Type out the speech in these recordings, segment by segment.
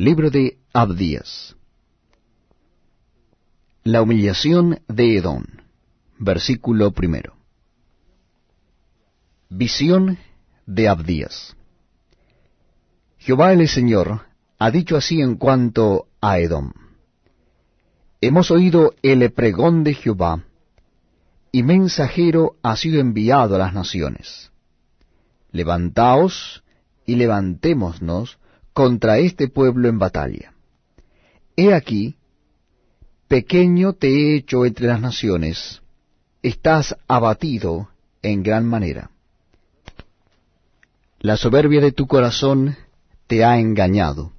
Libro de Abdías La humillación de Edom Versículo primero Visión de Abdías Jehová el Señor ha dicho así en cuanto a Edom. Hemos oído el pregón de Jehová, y mensajero ha sido enviado a las naciones. Levantaos y levantémonos contra este pueblo en batalla. He aquí, pequeño te he hecho entre las naciones, estás abatido en gran manera. La soberbia de tu corazón te ha engañado.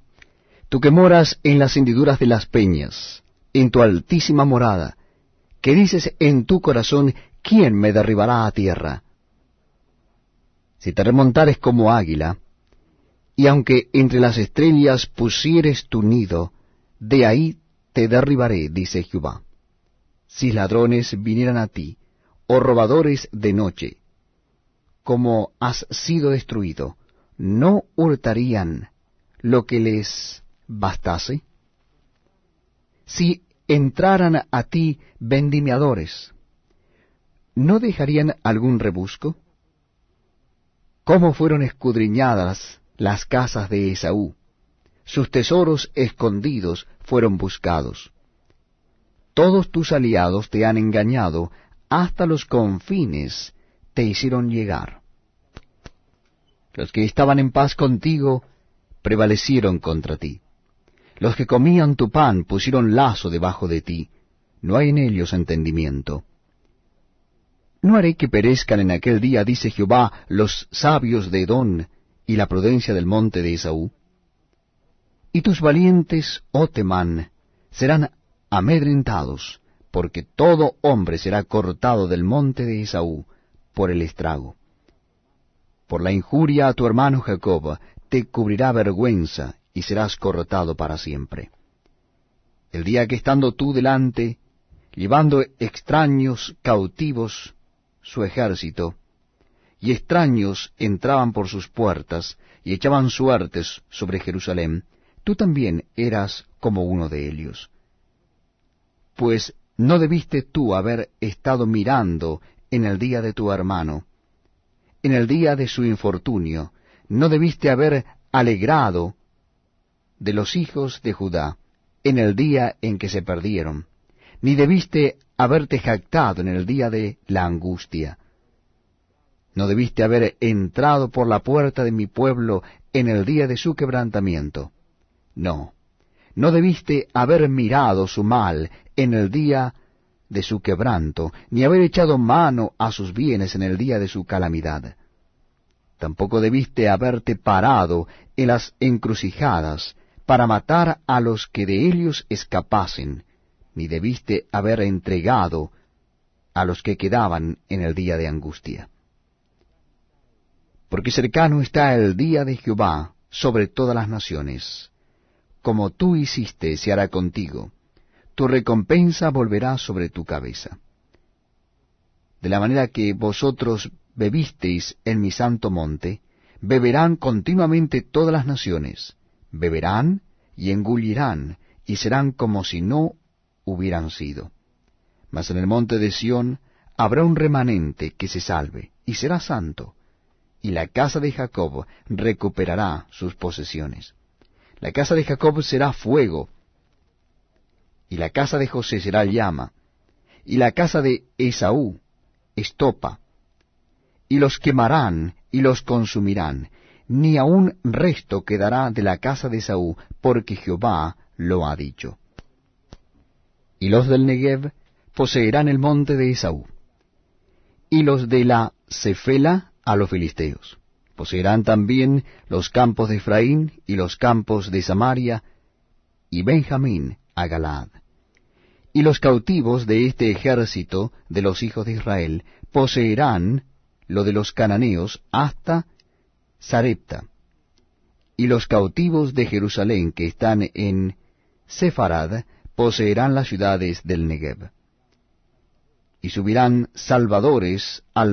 Tú que moras en las hendiduras de las peñas, en tu altísima morada, que dices en tu corazón, ¿quién me derribará a tierra? Si te remontares como águila, y aunque entre las estrellas pusieres tu nido, de ahí te derribaré, dice Jehová. Si ladrones vinieran a ti, o robadores de noche, como has sido destruido, ¿no hurtarían lo que les bastase? Si entraran a ti vendimiadores, ¿no dejarían algún rebusco? ¿Cómo fueron escudriñadas las casas de Esaú. Sus tesoros escondidos fueron buscados. Todos tus aliados te han engañado, hasta los confines te hicieron llegar. Los que estaban en paz contigo prevalecieron contra ti. Los que comían tu pan pusieron lazo debajo de ti. No hay en ellos entendimiento. No haré que perezcan en aquel día, dice Jehová, los sabios de Edón, y la prudencia del monte de Esaú? Y tus valientes, oh Temán, serán amedrentados, porque todo hombre será cortado del monte de Esaú por el estrago. Por la injuria a tu hermano Jacob te cubrirá vergüenza y serás cortado para siempre. El día que estando tú delante, llevando extraños cautivos su ejército, y extraños entraban por sus puertas y echaban suertes sobre Jerusalén, tú también eras como uno de ellos. Pues no debiste tú haber estado mirando en el día de tu hermano, en el día de su infortunio, no debiste haber alegrado de los hijos de Judá en el día en que se perdieron, ni debiste haberte jactado en el día de la angustia, no debiste haber entrado por la puerta de mi pueblo en el día de su quebrantamiento. No, no debiste haber mirado su mal en el día de su quebranto, ni haber echado mano a sus bienes en el día de su calamidad. Tampoco debiste haberte parado en las encrucijadas para matar a los que de ellos escapasen, ni debiste haber entregado a los que quedaban en el día de angustia porque cercano está el día de Jehová sobre todas las naciones. Como tú hiciste, se hará contigo, tu recompensa volverá sobre tu cabeza. De la manera que vosotros bebisteis en mi santo monte, beberán continuamente todas las naciones, beberán y engullirán, y serán como si no hubieran sido. Mas en el monte de Sión habrá un remanente que se salve, y será santo y la casa de Jacob recuperará sus posesiones. La casa de Jacob será fuego, y la casa de José será llama, y la casa de Esaú estopa, y los quemarán y los consumirán, ni aun resto quedará de la casa de Esaú, porque Jehová lo ha dicho. Y los del Negev poseerán el monte de Esaú, y los de la Cefela a los filisteos. Poseerán también los campos de Efraín y los campos de Samaria, y Benjamín a Galaad. Y los cautivos de este ejército de los hijos de Israel poseerán lo de los cananeos hasta Sarepta. Y los cautivos de Jerusalén que están en Sefarad poseerán las ciudades del Negev. Y subirán salvadores al